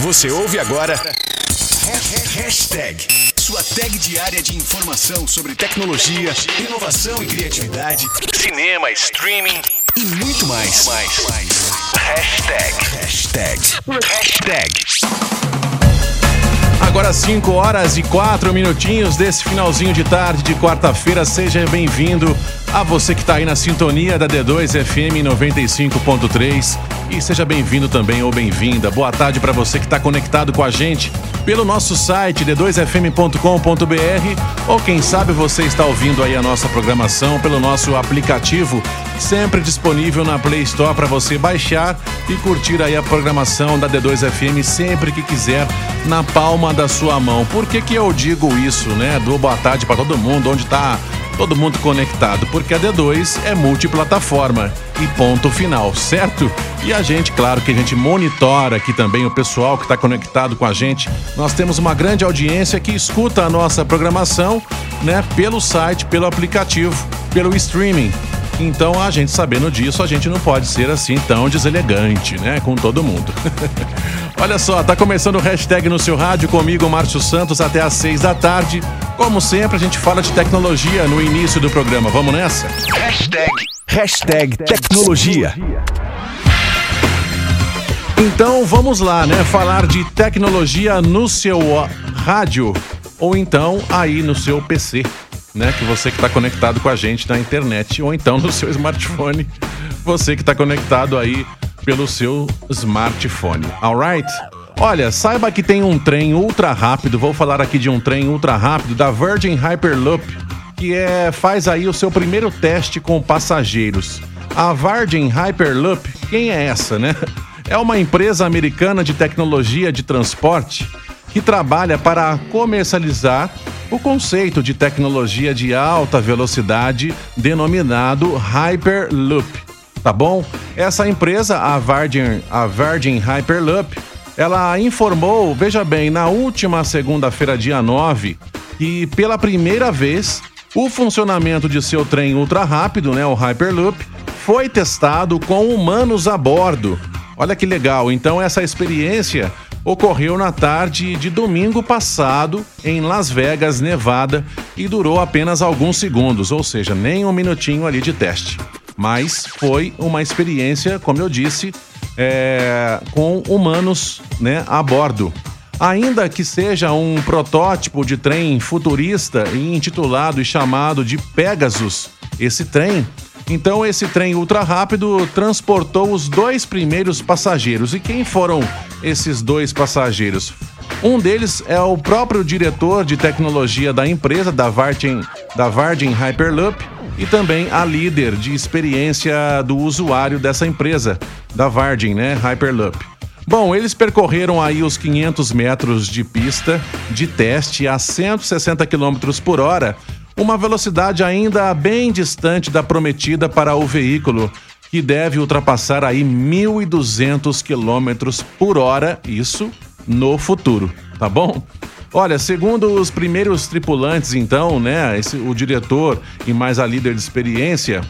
Você ouve agora. Hashtag. Sua tag diária de informação sobre tecnologia, inovação e criatividade, cinema, streaming e muito mais. Hashtag. Hashtag. Hashtag. Agora 5 horas e 4 minutinhos desse finalzinho de tarde de quarta-feira. Seja bem-vindo a você que está aí na sintonia da D2 FM 95.3 e seja bem-vindo também ou bem-vinda. Boa tarde para você que está conectado com a gente pelo nosso site d2fm.com.br ou quem sabe você está ouvindo aí a nossa programação pelo nosso aplicativo, sempre disponível na Play Store para você baixar e curtir aí a programação da D2FM sempre que quiser na palma da sua mão. Por que que eu digo isso, né? Dou boa tarde para todo mundo onde está todo mundo conectado, porque a D2 é multiplataforma e ponto final, certo? E a gente, claro que a gente monitora aqui também o pessoal que está conectado com a gente. Nós temos uma grande audiência que escuta a nossa programação, né, pelo site, pelo aplicativo, pelo streaming. Então, a gente sabendo disso, a gente não pode ser assim tão deselegante, né? Com todo mundo. Olha só, tá começando o hashtag no seu rádio comigo, Márcio Santos, até às seis da tarde. Como sempre, a gente fala de tecnologia no início do programa. Vamos nessa? Hashtag. Hashtag tecnologia. Então vamos lá, né? Falar de tecnologia no seu rádio ou então aí no seu PC né? Que você que está conectado com a gente na internet ou então no seu smartphone, você que está conectado aí pelo seu smartphone, alright? Olha, saiba que tem um trem ultra rápido, vou falar aqui de um trem ultra rápido da Virgin Hyperloop, que é faz aí o seu primeiro teste com passageiros. A Virgin Hyperloop, quem é essa, né? É uma empresa americana de tecnologia de transporte que trabalha para comercializar o conceito de tecnologia de alta velocidade denominado Hyperloop. Tá bom? Essa empresa, a Virgin, a Virgin Hyperloop, ela informou, veja bem, na última segunda-feira, dia 9, que pela primeira vez o funcionamento de seu trem ultra rápido, né, o Hyperloop, foi testado com humanos a bordo. Olha que legal. Então essa experiência ocorreu na tarde de domingo passado em Las Vegas, Nevada, e durou apenas alguns segundos, ou seja, nem um minutinho ali de teste. Mas foi uma experiência, como eu disse, é, com humanos né, a bordo. Ainda que seja um protótipo de trem futurista e intitulado e chamado de Pegasus, esse trem então esse trem ultra rápido transportou os dois primeiros passageiros. E quem foram esses dois passageiros? Um deles é o próprio diretor de tecnologia da empresa, da Virgin, da Virgin Hyperloop, e também a líder de experiência do usuário dessa empresa, da Virgin, né, Hyperloop. Bom, eles percorreram aí os 500 metros de pista de teste a 160 km por hora uma velocidade ainda bem distante da prometida para o veículo, que deve ultrapassar aí 1.200 km por hora, isso no futuro, tá bom? Olha, segundo os primeiros tripulantes, então, né, esse, o diretor e mais a líder de experiência,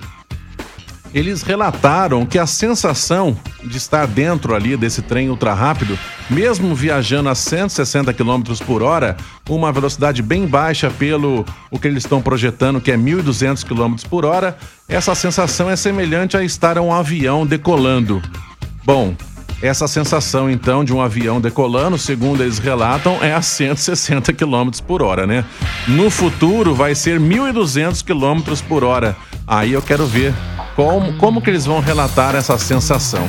eles relataram que a sensação de estar dentro ali desse trem ultra rápido, mesmo viajando a 160 km por hora, uma velocidade bem baixa pelo o que eles estão projetando, que é 1.200 km por hora, essa sensação é semelhante a estar um avião decolando. Bom, essa sensação, então, de um avião decolando, segundo eles relatam, é a 160 km por hora, né? No futuro vai ser 1.200 km por hora. Aí eu quero ver como, como que eles vão relatar essa sensação?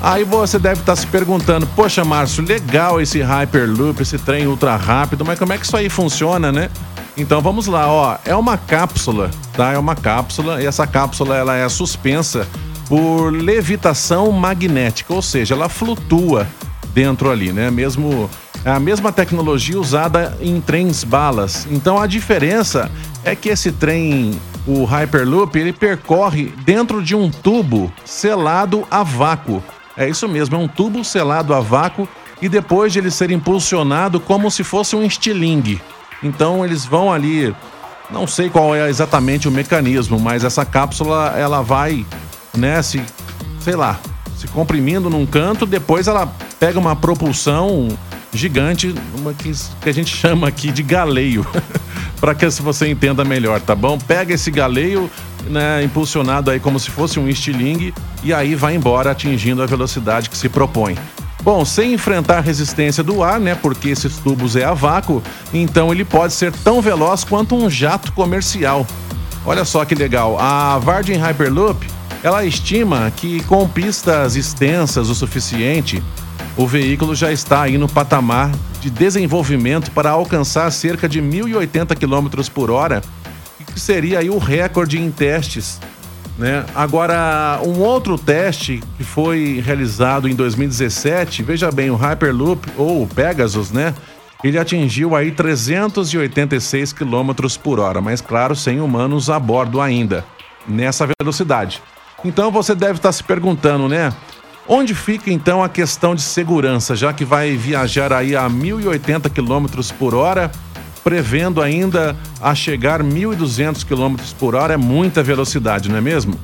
Aí você deve estar se perguntando: poxa, Márcio, legal esse Hyperloop, esse trem ultra rápido, mas como é que isso aí funciona, né? Então vamos lá, ó. É uma cápsula, tá? É uma cápsula e essa cápsula ela é suspensa por levitação magnética, ou seja, ela flutua dentro ali, né? Mesmo é a mesma tecnologia usada em trens balas. Então a diferença é que esse trem o Hyperloop ele percorre dentro de um tubo selado a vácuo. É isso mesmo, é um tubo selado a vácuo e depois de ele ser impulsionado como se fosse um estilingue. Então eles vão ali, não sei qual é exatamente o mecanismo, mas essa cápsula ela vai, né, se, sei lá, se comprimindo num canto, depois ela pega uma propulsão gigante, uma que, que a gente chama aqui de galeio, para que você entenda melhor, tá bom? Pega esse galeio, né, impulsionado aí como se fosse um estilingue e aí vai embora atingindo a velocidade que se propõe. Bom, sem enfrentar a resistência do ar, né, porque esses tubos é a vácuo, então ele pode ser tão veloz quanto um jato comercial. Olha só que legal, a Virgin Hyperloop, ela estima que com pistas extensas o suficiente, o veículo já está aí no patamar de desenvolvimento para alcançar cerca de 1.080 km por hora, que seria aí o recorde em testes. Né? Agora, um outro teste que foi realizado em 2017, veja bem, o Hyperloop ou o Pegasus, né? Ele atingiu aí 386 km por hora, mas claro, sem humanos a bordo ainda, nessa velocidade. Então você deve estar se perguntando, né? Onde fica então a questão de segurança, já que vai viajar aí a 1080 km por hora, prevendo ainda a chegar 1.200 km por hora, é muita velocidade, não é mesmo?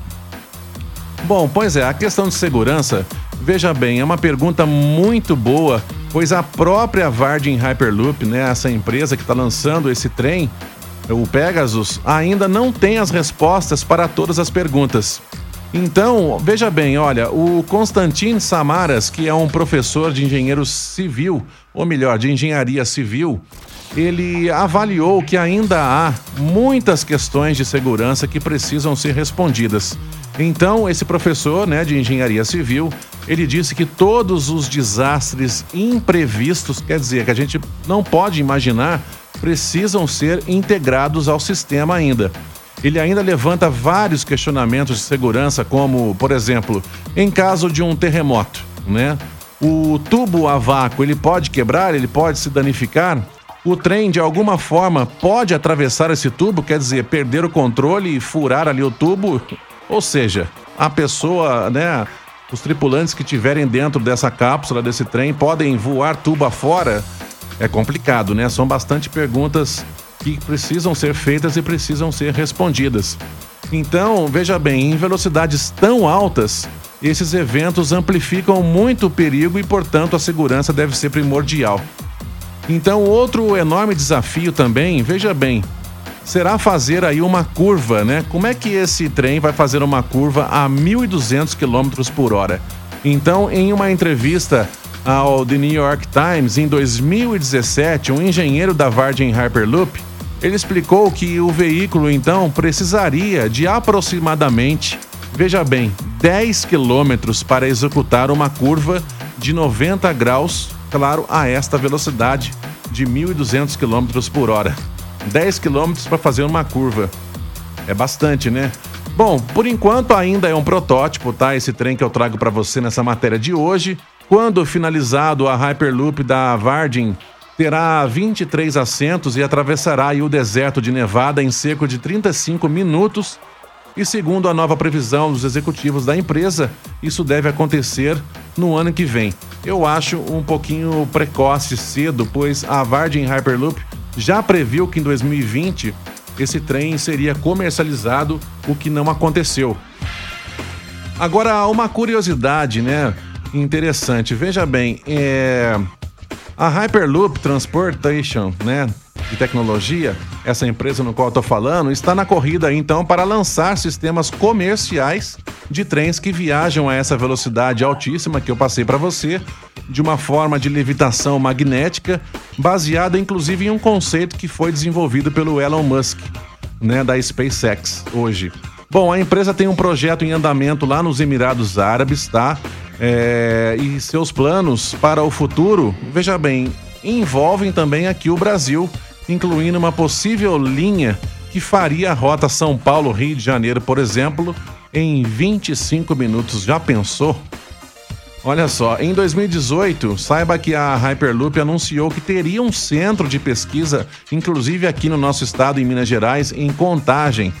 Bom, pois é, a questão de segurança, veja bem, é uma pergunta muito boa, pois a própria Virgin Hyperloop, né, essa empresa que está lançando esse trem, o Pegasus, ainda não tem as respostas para todas as perguntas. Então, veja bem, olha, o Constantin Samaras, que é um professor de engenheiro civil, ou melhor, de engenharia civil, ele avaliou que ainda há muitas questões de segurança que precisam ser respondidas. Então, esse professor né, de engenharia civil, ele disse que todos os desastres imprevistos, quer dizer, que a gente não pode imaginar, precisam ser integrados ao sistema ainda ele ainda levanta vários questionamentos de segurança, como, por exemplo, em caso de um terremoto, né? O tubo a vácuo, ele pode quebrar, ele pode se danificar? O trem, de alguma forma, pode atravessar esse tubo, quer dizer, perder o controle e furar ali o tubo? Ou seja, a pessoa, né, os tripulantes que estiverem dentro dessa cápsula, desse trem, podem voar tubo afora? É complicado, né? São bastante perguntas que precisam ser feitas e precisam ser respondidas. Então, veja bem, em velocidades tão altas, esses eventos amplificam muito o perigo e, portanto, a segurança deve ser primordial. Então, outro enorme desafio também, veja bem, será fazer aí uma curva, né? Como é que esse trem vai fazer uma curva a 1.200 km por hora? Então, em uma entrevista ao The New York Times em 2017, um engenheiro da Virgin Hyperloop ele explicou que o veículo então precisaria de aproximadamente, veja bem, 10 quilômetros para executar uma curva de 90 graus, claro, a esta velocidade de 1.200 km por hora. 10 quilômetros para fazer uma curva. É bastante, né? Bom, por enquanto ainda é um protótipo, tá? Esse trem que eu trago para você nessa matéria de hoje. Quando finalizado a Hyperloop da Virgin terá 23 assentos e atravessará o deserto de Nevada em cerca de 35 minutos. E segundo a nova previsão dos executivos da empresa, isso deve acontecer no ano que vem. Eu acho um pouquinho precoce cedo, pois a Virgin Hyperloop já previu que em 2020 esse trem seria comercializado, o que não aconteceu. Agora, uma curiosidade, né? Interessante. Veja bem, é a Hyperloop Transportation, né, de tecnologia, essa empresa no qual tô falando, está na corrida então para lançar sistemas comerciais de trens que viajam a essa velocidade altíssima que eu passei para você, de uma forma de levitação magnética, baseada inclusive em um conceito que foi desenvolvido pelo Elon Musk, né, da SpaceX hoje. Bom, a empresa tem um projeto em andamento lá nos Emirados Árabes, tá? É, e seus planos para o futuro, veja bem, envolvem também aqui o Brasil, incluindo uma possível linha que faria a rota São Paulo-Rio de Janeiro, por exemplo, em 25 minutos. Já pensou? Olha só, em 2018, saiba que a Hyperloop anunciou que teria um centro de pesquisa, inclusive aqui no nosso estado, em Minas Gerais, em Contagem,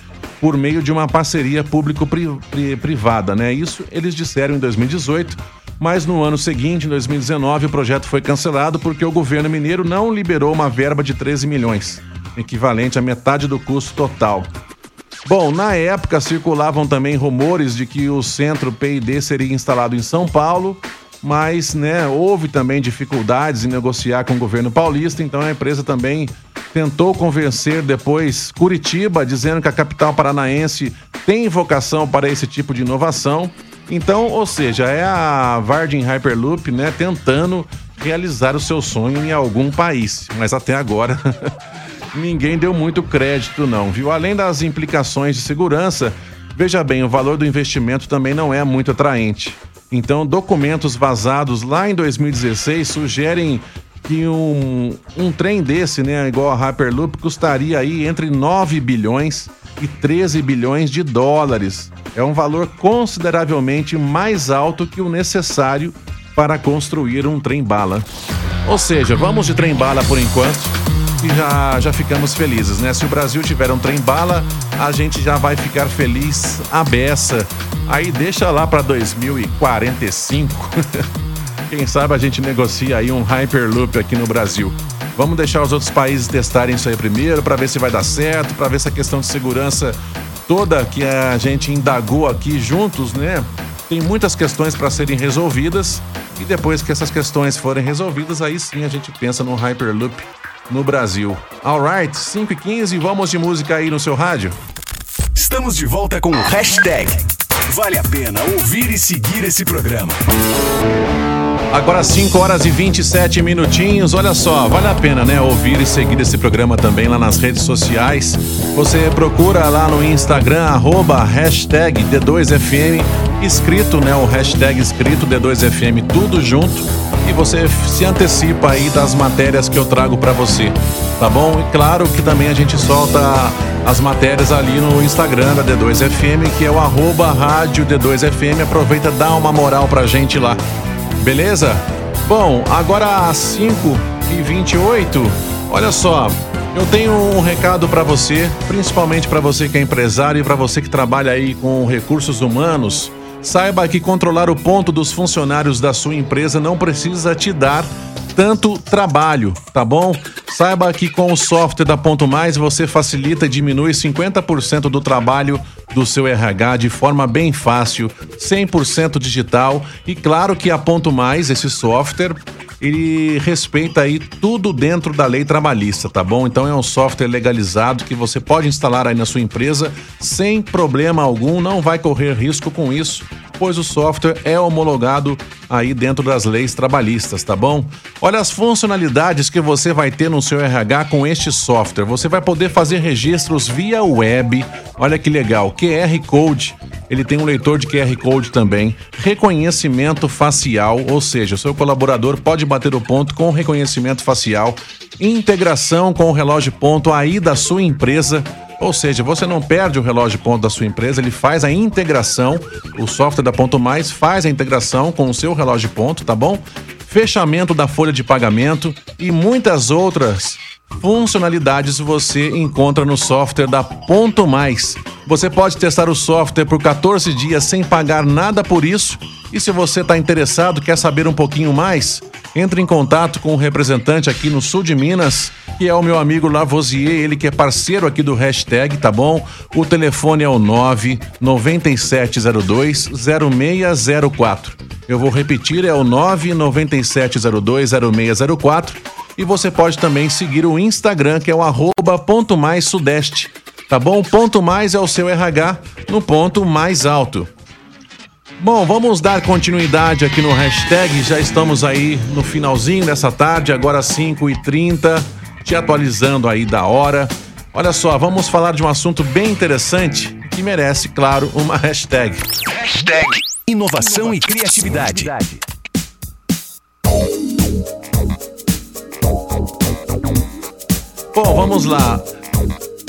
por meio de uma parceria público-privada, né? Isso eles disseram em 2018, mas no ano seguinte, em 2019, o projeto foi cancelado porque o governo mineiro não liberou uma verba de 13 milhões, equivalente à metade do custo total. Bom, na época circulavam também rumores de que o centro PID seria instalado em São Paulo, mas né, houve também dificuldades em negociar com o governo paulista, então a empresa também tentou convencer depois Curitiba, dizendo que a capital paranaense tem vocação para esse tipo de inovação. Então, ou seja, é a Virgin Hyperloop, né, tentando realizar o seu sonho em algum país, mas até agora ninguém deu muito crédito não, viu? Além das implicações de segurança, veja bem, o valor do investimento também não é muito atraente. Então, documentos vazados lá em 2016 sugerem que um, um trem desse, né, igual a Hyperloop, custaria aí entre 9 bilhões e 13 bilhões de dólares. É um valor consideravelmente mais alto que o necessário para construir um trem-bala. Ou seja, vamos de trem-bala por enquanto e já, já ficamos felizes, né? Se o Brasil tiver um trem-bala, a gente já vai ficar feliz a beça. Aí deixa lá para 2045. Quem sabe a gente negocia aí um Hyperloop aqui no Brasil. Vamos deixar os outros países testarem isso aí primeiro para ver se vai dar certo, para ver se a questão de segurança toda que a gente indagou aqui juntos, né? Tem muitas questões para serem resolvidas e depois que essas questões forem resolvidas, aí sim a gente pensa no Hyperloop no Brasil. Alright, 5 e 15, vamos de música aí no seu rádio? Estamos de volta com o hashtag Vale a pena ouvir e seguir esse programa. Agora 5 horas e 27 minutinhos. Olha só, vale a pena, né, ouvir e seguir esse programa também lá nas redes sociais. Você procura lá no Instagram, arroba hashtag D2FM, escrito, né, o hashtag escrito D2FM, tudo junto. E você se antecipa aí das matérias que eu trago para você, tá bom? E claro que também a gente solta as matérias ali no Instagram da D2FM, que é o arroba rádio D2FM. Aproveita, dá uma moral pra gente lá. Beleza? Bom, agora às 5 e 28 olha só, eu tenho um recado para você, principalmente para você que é empresário e para você que trabalha aí com recursos humanos. Saiba que controlar o ponto dos funcionários da sua empresa não precisa te dar tanto trabalho, tá bom? Saiba que com o software da Ponto Mais você facilita e diminui 50% do trabalho do seu RH de forma bem fácil, 100% digital e claro que a Ponto Mais, esse software, ele respeita aí tudo dentro da lei trabalhista, tá bom? Então é um software legalizado que você pode instalar aí na sua empresa sem problema algum, não vai correr risco com isso pois o software é homologado aí dentro das leis trabalhistas, tá bom? Olha as funcionalidades que você vai ter no seu RH com este software. Você vai poder fazer registros via web. Olha que legal, QR Code. Ele tem um leitor de QR Code também, reconhecimento facial, ou seja, o seu colaborador pode bater o ponto com reconhecimento facial, integração com o relógio ponto aí da sua empresa ou seja, você não perde o relógio ponto da sua empresa, ele faz a integração, o software da Ponto Mais faz a integração com o seu relógio ponto, tá bom? Fechamento da folha de pagamento e muitas outras funcionalidades você encontra no software da Ponto Mais. Você pode testar o software por 14 dias sem pagar nada por isso. E se você está interessado, quer saber um pouquinho mais, entre em contato com o representante aqui no sul de Minas, que é o meu amigo Lavoisier, ele que é parceiro aqui do hashtag, tá bom? O telefone é o 99702 0604. Eu vou repetir, é o 99702 0604. E você pode também seguir o Instagram, que é o arroba ponto mais sudeste. Tá bom? Ponto mais é o seu RH no ponto mais alto. Bom, vamos dar continuidade aqui no hashtag. Já estamos aí no finalzinho dessa tarde, agora 5h30, te atualizando aí da hora. Olha só, vamos falar de um assunto bem interessante que merece, claro, uma hashtag. Hashtag inovação, inovação e criatividade. Bom, vamos lá.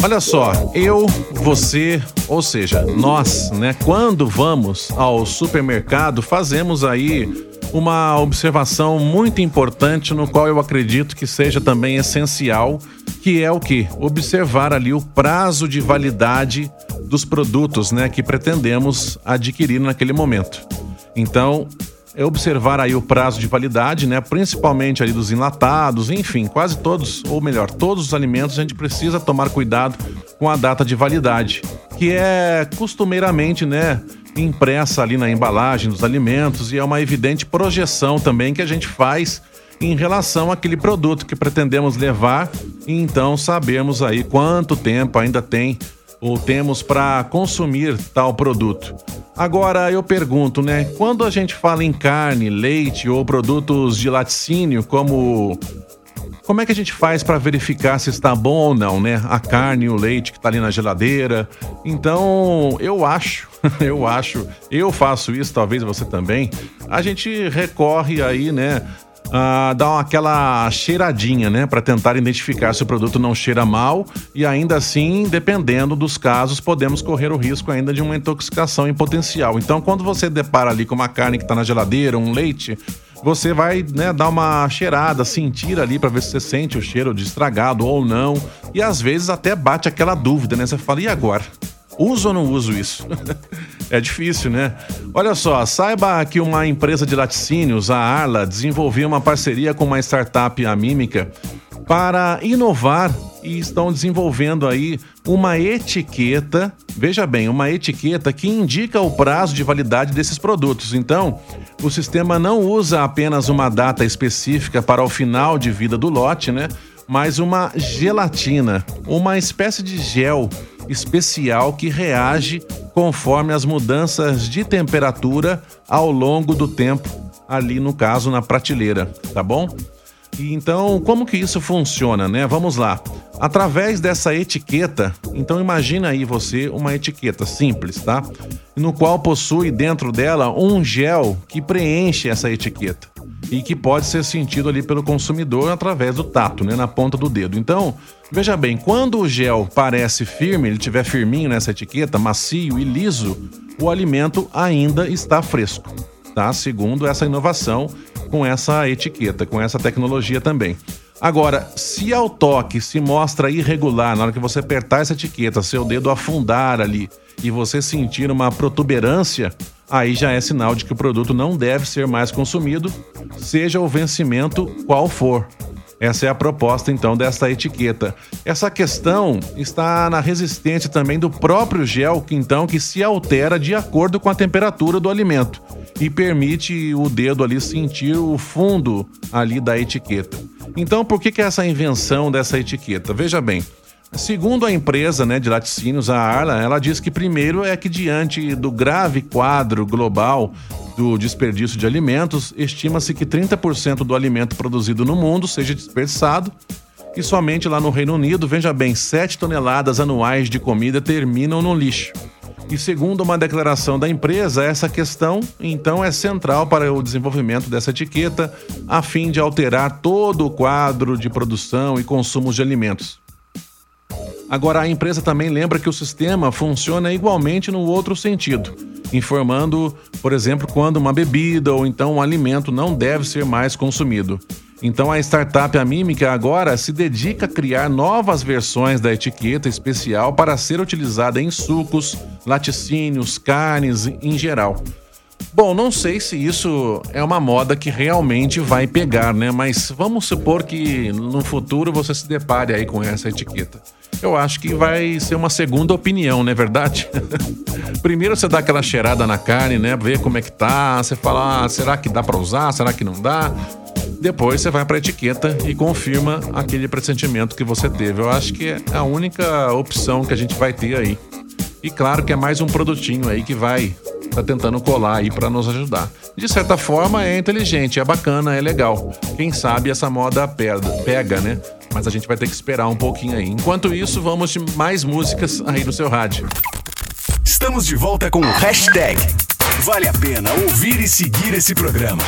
Olha só, eu, você, ou seja, nós, né, quando vamos ao supermercado, fazemos aí uma observação muito importante no qual eu acredito que seja também essencial, que é o que? Observar ali o prazo de validade dos produtos, né, que pretendemos adquirir naquele momento. Então, é observar aí o prazo de validade, né? Principalmente ali dos enlatados, enfim, quase todos, ou melhor, todos os alimentos a gente precisa tomar cuidado com a data de validade, que é costumeiramente, né, impressa ali na embalagem dos alimentos e é uma evidente projeção também que a gente faz em relação àquele produto que pretendemos levar e então sabemos aí quanto tempo ainda tem ou temos para consumir tal produto. Agora eu pergunto, né? Quando a gente fala em carne, leite ou produtos de laticínio, como como é que a gente faz para verificar se está bom ou não, né? A carne, o leite que está ali na geladeira. Então, eu acho, eu acho, eu faço isso, talvez você também. A gente recorre aí, né? Uh, aquela cheiradinha, né, para tentar identificar se o produto não cheira mal e ainda assim, dependendo dos casos, podemos correr o risco ainda de uma intoxicação em potencial. Então, quando você depara ali com uma carne que está na geladeira, um leite, você vai né, dar uma cheirada, sentir ali para ver se você sente o cheiro de estragado ou não. E às vezes até bate aquela dúvida, né? Você fala, e agora? Uso ou não uso isso? é difícil, né? Olha só, saiba que uma empresa de laticínios, a Arla, desenvolveu uma parceria com uma startup, a Mímica, para inovar e estão desenvolvendo aí uma etiqueta, veja bem, uma etiqueta que indica o prazo de validade desses produtos. Então, o sistema não usa apenas uma data específica para o final de vida do lote, né? Mas uma gelatina, uma espécie de gel especial que reage conforme as mudanças de temperatura ao longo do tempo, ali no caso na prateleira, tá bom? Então, como que isso funciona, né? Vamos lá. Através dessa etiqueta, então imagina aí você uma etiqueta simples, tá? No qual possui dentro dela um gel que preenche essa etiqueta e que pode ser sentido ali pelo consumidor através do tato, né, na ponta do dedo. Então, veja bem, quando o gel parece firme, ele tiver firminho nessa etiqueta, macio e liso, o alimento ainda está fresco, tá? Segundo essa inovação com essa etiqueta, com essa tecnologia também. Agora, se ao toque se mostra irregular, na hora que você apertar essa etiqueta, seu dedo afundar ali e você sentir uma protuberância, aí já é sinal de que o produto não deve ser mais consumido, seja o vencimento qual for. Essa é a proposta então desta etiqueta. Essa questão está na resistência também do próprio gel, então que se altera de acordo com a temperatura do alimento e permite o dedo ali sentir o fundo ali da etiqueta. Então, por que que é essa invenção dessa etiqueta? Veja bem, Segundo a empresa né, de laticínios, a Arla, ela diz que primeiro é que diante do grave quadro global do desperdício de alimentos, estima-se que 30% do alimento produzido no mundo seja desperdiçado e somente lá no Reino Unido, veja bem, 7 toneladas anuais de comida terminam no lixo. E segundo uma declaração da empresa, essa questão então é central para o desenvolvimento dessa etiqueta, a fim de alterar todo o quadro de produção e consumo de alimentos. Agora, a empresa também lembra que o sistema funciona igualmente no outro sentido, informando, por exemplo, quando uma bebida ou então um alimento não deve ser mais consumido. Então a startup Amímica agora se dedica a criar novas versões da etiqueta especial para ser utilizada em sucos, laticínios, carnes em geral. Bom, não sei se isso é uma moda que realmente vai pegar, né? Mas vamos supor que no futuro você se depare aí com essa etiqueta eu acho que vai ser uma segunda opinião, não é verdade? Primeiro você dá aquela cheirada na carne, né? Ver como é que tá, você fala, ah, será que dá para usar? Será que não dá? Depois você vai para etiqueta e confirma aquele pressentimento que você teve. Eu acho que é a única opção que a gente vai ter aí. E claro que é mais um produtinho aí que vai tá tentando colar aí para nos ajudar. De certa forma é inteligente, é bacana, é legal. Quem sabe essa moda pega, né? Mas a gente vai ter que esperar um pouquinho aí. Enquanto isso, vamos de mais músicas aí no seu rádio. Estamos de volta com o hashtag. Vale a pena ouvir e seguir esse programa.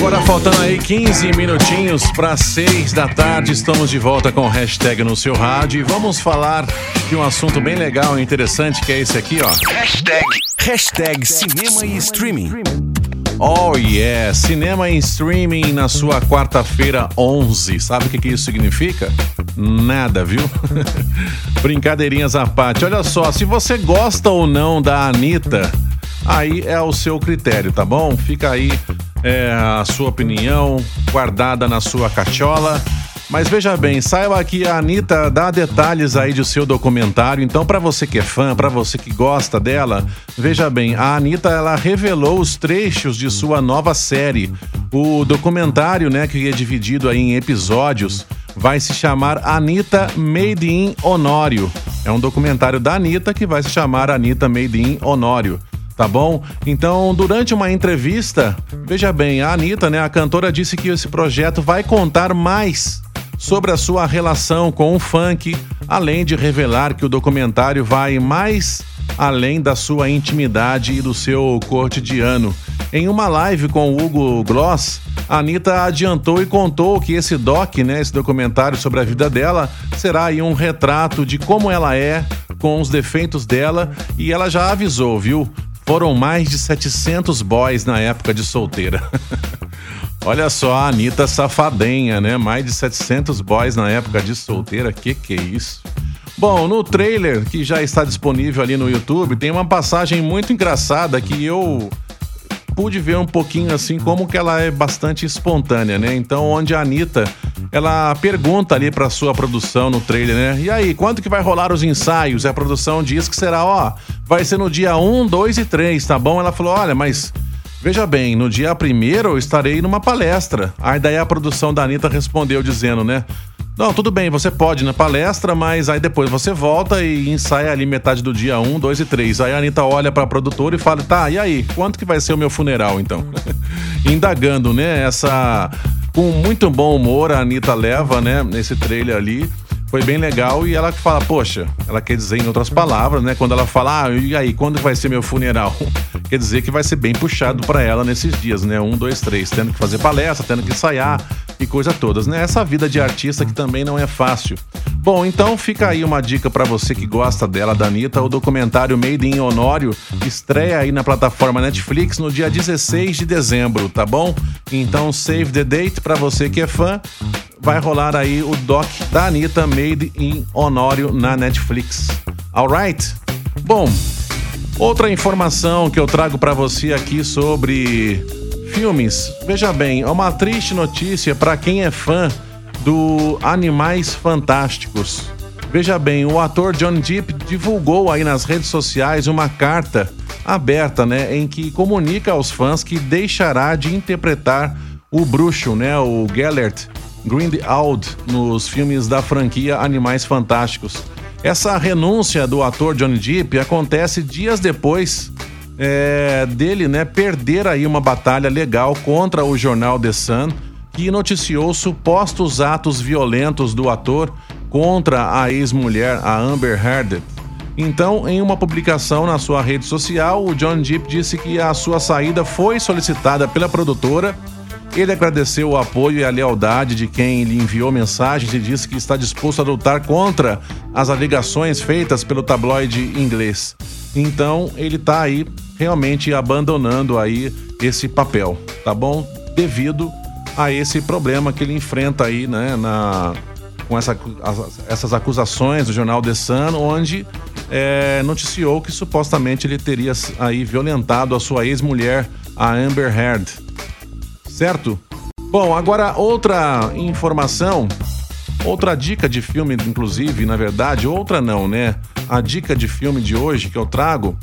Agora faltando aí 15 minutinhos para 6 da tarde, estamos de volta com o hashtag no seu rádio e vamos falar de um assunto bem legal e interessante que é esse aqui, ó. Hashtag, hashtag cinema e streaming. Oh yeah, cinema em streaming na sua quarta-feira 11. Sabe o que, que isso significa? Nada, viu? Brincadeirinhas à parte. Olha só, se você gosta ou não da Anitta, aí é o seu critério, tá bom? Fica aí é, a sua opinião guardada na sua cachola. Mas veja bem, saiba que a Anitta dá detalhes aí do seu documentário. Então, para você que é fã, para você que gosta dela, veja bem, a Anitta ela revelou os trechos de sua nova série. O documentário, né, que é dividido aí em episódios, vai se chamar Anitta Made in Honório. É um documentário da Anitta que vai se chamar Anitta Made in Honório tá bom? Então, durante uma entrevista, veja bem, a Anitta, né, a cantora disse que esse projeto vai contar mais sobre a sua relação com o funk, além de revelar que o documentário vai mais além da sua intimidade e do seu cotidiano. Em uma live com o Hugo Gloss, a Anitta adiantou e contou que esse doc, né, esse documentário sobre a vida dela, será aí um retrato de como ela é, com os defeitos dela, e ela já avisou, viu? Foram mais de 700 boys na época de solteira. Olha só, a Anitta safadinha, né? Mais de 700 boys na época de solteira. Que que é isso? Bom, no trailer que já está disponível ali no YouTube, tem uma passagem muito engraçada que eu pude ver um pouquinho assim como que ela é bastante espontânea, né? Então, onde a Anitta, ela pergunta ali para sua produção no trailer, né? E aí, quando que vai rolar os ensaios? E a produção diz que será, ó, vai ser no dia 1, 2 e 3, tá bom? Ela falou: "Olha, mas Veja bem, no dia primeiro eu estarei numa palestra. Aí daí a produção da Anitta respondeu dizendo, né? Não, tudo bem, você pode ir na palestra, mas aí depois você volta e ensaia ali metade do dia 1, 2 e 3. Aí a Anitta olha pra produtora e fala: tá, e aí, quanto que vai ser o meu funeral então? Indagando, né? Essa. Com muito bom humor, a Anitta leva, né, nesse trailer ali foi bem legal e ela fala, poxa, ela quer dizer em outras palavras, né? Quando ela fala, ah, e aí, quando vai ser meu funeral? quer dizer que vai ser bem puxado para ela nesses dias, né? Um, dois, três, tendo que fazer palestra, tendo que ensaiar e coisa todas, né? Essa vida de artista que também não é fácil. Bom, então fica aí uma dica para você que gosta dela, da Anitta, o documentário Made in Honório estreia aí na plataforma Netflix no dia 16 de dezembro, tá bom? Então save the date para você que é fã vai rolar aí o doc da Anitta Made in Honório na Netflix. Alright? Bom, outra informação que eu trago para você aqui sobre filmes. Veja bem, é uma triste notícia para quem é fã do Animais Fantásticos. Veja bem, o ator John Depp divulgou aí nas redes sociais uma carta aberta, né, em que comunica aos fãs que deixará de interpretar o bruxo, né, o Gellert Grindelwald nos filmes da franquia Animais Fantásticos. Essa renúncia do ator Johnny Depp acontece dias depois é, dele né, perder aí uma batalha legal contra o jornal The Sun, que noticiou supostos atos violentos do ator contra a ex-mulher, a Amber Heard. Então, em uma publicação na sua rede social, o John Depp disse que a sua saída foi solicitada pela produtora ele agradeceu o apoio e a lealdade de quem lhe enviou mensagens e disse que está disposto a lutar contra as alegações feitas pelo tabloide inglês. Então, ele está aí realmente abandonando aí esse papel, tá bom? Devido a esse problema que ele enfrenta aí, né, na, com essa, essas acusações do jornal The Sun, onde é, noticiou que supostamente ele teria aí violentado a sua ex-mulher, a Amber Heard certo? Bom, agora outra informação, outra dica de filme, inclusive, na verdade, outra não, né? A dica de filme de hoje que eu trago,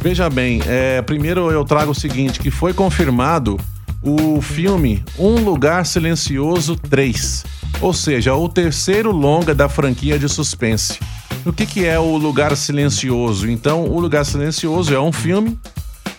veja bem, é, primeiro eu trago o seguinte, que foi confirmado o filme Um Lugar Silencioso 3, ou seja, o terceiro longa da franquia de suspense. O que, que é o Lugar Silencioso? Então, o Lugar Silencioso é um filme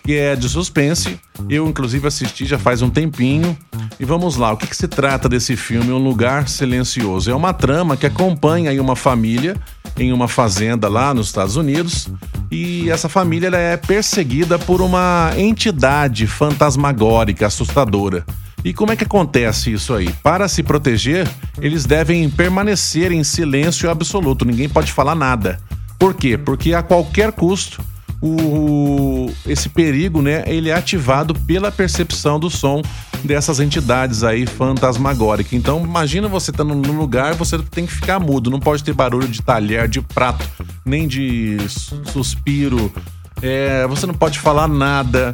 que é de suspense. Eu, inclusive, assisti já faz um tempinho. E vamos lá, o que, que se trata desse filme Um Lugar Silencioso? É uma trama que acompanha aí uma família em uma fazenda lá nos Estados Unidos. E essa família é perseguida por uma entidade fantasmagórica, assustadora. E como é que acontece isso aí? Para se proteger, eles devem permanecer em silêncio absoluto, ninguém pode falar nada. Por quê? Porque a qualquer custo o, esse perigo, né, ele é ativado pela percepção do som dessas entidades aí fantasmagóricas. Então, imagina você estando tá num lugar, você tem que ficar mudo, não pode ter barulho de talher, de prato, nem de suspiro, É, você não pode falar nada.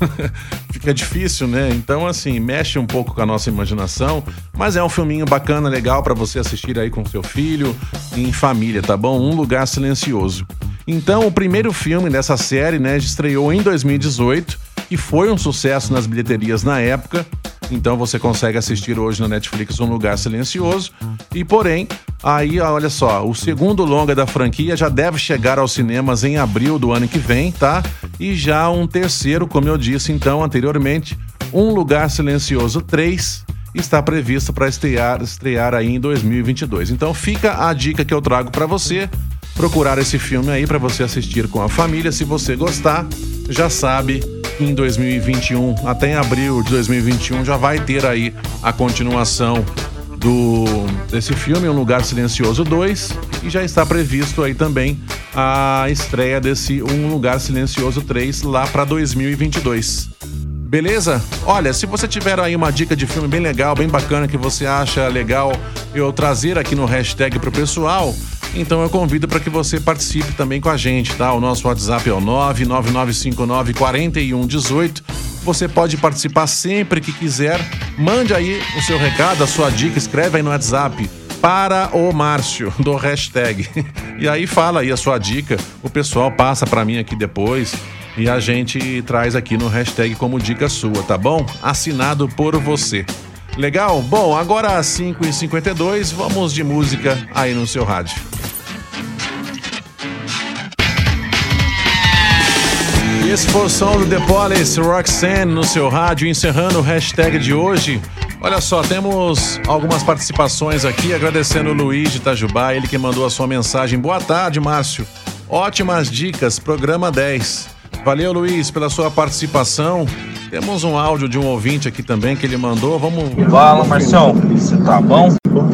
Fica difícil, né? Então, assim, mexe um pouco com a nossa imaginação. Mas é um filminho bacana, legal para você assistir aí com seu filho, em família, tá bom? Um Lugar Silencioso. Então, o primeiro filme dessa série, né, estreou em 2018 e foi um sucesso nas bilheterias na época. Então você consegue assistir hoje na Netflix Um Lugar Silencioso. E porém, aí olha só, o segundo longa da franquia já deve chegar aos cinemas em abril do ano que vem, tá? E já um terceiro, como eu disse então anteriormente, Um Lugar Silencioso 3 está previsto para estrear, estrear aí em 2022. Então fica a dica que eu trago para você procurar esse filme aí para você assistir com a família. Se você gostar, já sabe em 2021, até em abril de 2021, já vai ter aí a continuação do desse filme, Um Lugar Silencioso 2, e já está previsto aí também a estreia desse Um Lugar Silencioso 3 lá para 2022. Beleza? Olha, se você tiver aí uma dica de filme bem legal, bem bacana que você acha legal eu trazer aqui no hashtag pro pessoal, então eu convido para que você participe também com a gente, tá? O nosso WhatsApp é o 99959 4118. Você pode participar sempre que quiser. Mande aí o seu recado, a sua dica, escreve aí no WhatsApp para o Márcio do hashtag. E aí fala aí a sua dica, o pessoal passa para mim aqui depois e a gente traz aqui no hashtag como dica sua, tá bom? Assinado por você. Legal? Bom, agora às 5h52, vamos de música aí no seu rádio. Esse foi o som do The Police Roxanne no seu rádio, encerrando o hashtag de hoje. Olha só, temos algumas participações aqui, agradecendo o Luiz de Itajubá, ele que mandou a sua mensagem. Boa tarde, Márcio. Ótimas dicas, programa 10. Valeu, Luiz, pela sua participação. Temos um áudio de um ouvinte aqui também que ele mandou. Vamos. Fala, Marcião. Você tá bom? Bom.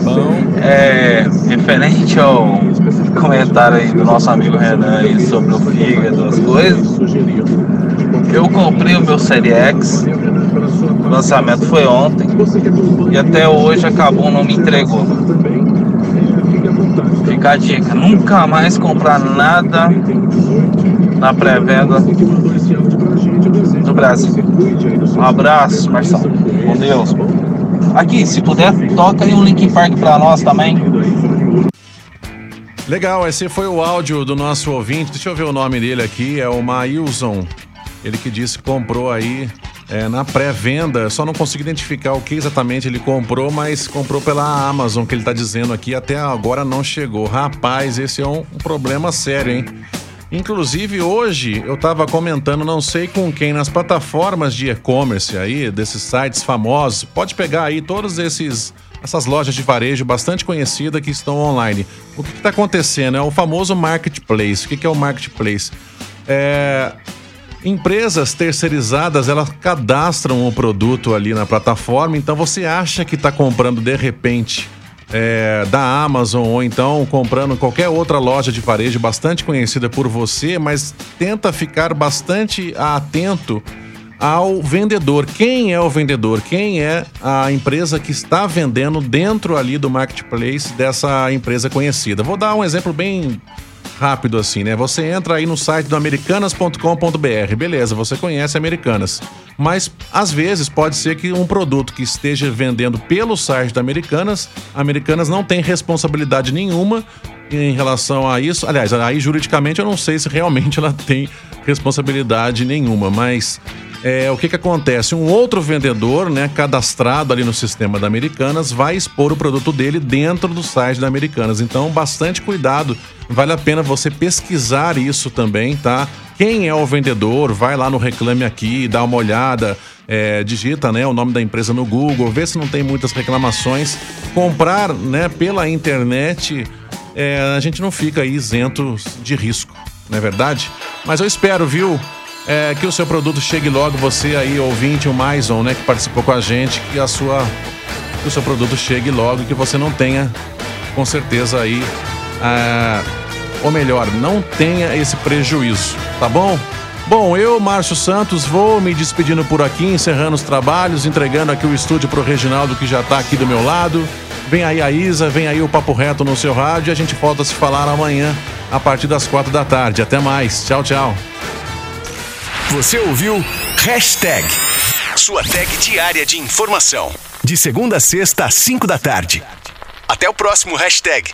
É, referente ao comentário aí do nosso amigo Renan aí sobre o fígado, as coisas. Eu comprei o meu Série X. O lançamento foi ontem. E até hoje acabou não me entregou. Fica a dica, nunca mais comprar nada na pré-venda Brasil. Um abraço, Marcelo. Com Deus. Aqui, se puder, toca aí um Link Park pra nós também. Legal, esse foi o áudio do nosso ouvinte. Deixa eu ver o nome dele aqui, é o Mailson. Ele que disse que comprou aí é, na pré-venda. Só não consigo identificar o que exatamente ele comprou, mas comprou pela Amazon, que ele tá dizendo aqui. Até agora não chegou. Rapaz, esse é um problema sério, hein? Inclusive, hoje eu estava comentando, não sei com quem, nas plataformas de e-commerce aí, desses sites famosos. Pode pegar aí todos esses essas lojas de varejo bastante conhecidas que estão online. O que está acontecendo? É o famoso marketplace. O que, que é o marketplace? É, empresas terceirizadas elas cadastram o produto ali na plataforma, então você acha que está comprando de repente é, da Amazon ou então comprando qualquer outra loja de varejo bastante conhecida por você, mas tenta ficar bastante atento ao vendedor. Quem é o vendedor? Quem é a empresa que está vendendo dentro ali do marketplace dessa empresa conhecida? Vou dar um exemplo bem rápido assim, né? Você entra aí no site do americanas.com.br, beleza, você conhece Americanas. Mas às vezes pode ser que um produto que esteja vendendo pelo site da Americanas, Americanas não tem responsabilidade nenhuma em relação a isso. Aliás, aí juridicamente eu não sei se realmente ela tem responsabilidade nenhuma, mas é, o que, que acontece? Um outro vendedor, né, cadastrado ali no sistema da Americanas, vai expor o produto dele dentro do site da Americanas. Então, bastante cuidado. Vale a pena você pesquisar isso também, tá? Quem é o vendedor? Vai lá no Reclame Aqui, dá uma olhada, é, digita né, o nome da empresa no Google, vê se não tem muitas reclamações. Comprar né, pela internet, é, a gente não fica isento de risco, não é verdade? Mas eu espero, viu? é, que o seu produto chegue logo, você aí, ouvinte, o Maison, né, que participou com a gente, que a sua, que o seu produto chegue logo e que você não tenha, com certeza aí, é, ou melhor, não tenha esse prejuízo, tá bom? Bom, eu, Márcio Santos, vou me despedindo por aqui, encerrando os trabalhos, entregando aqui o estúdio pro Reginaldo que já está aqui do meu lado. Vem aí a Isa, vem aí o Papo Reto no seu rádio e a gente volta a se falar amanhã a partir das quatro da tarde. Até mais. Tchau, tchau. Você ouviu? Hashtag. Sua tag diária de informação. De segunda a sexta, às cinco da tarde. Até o próximo hashtag.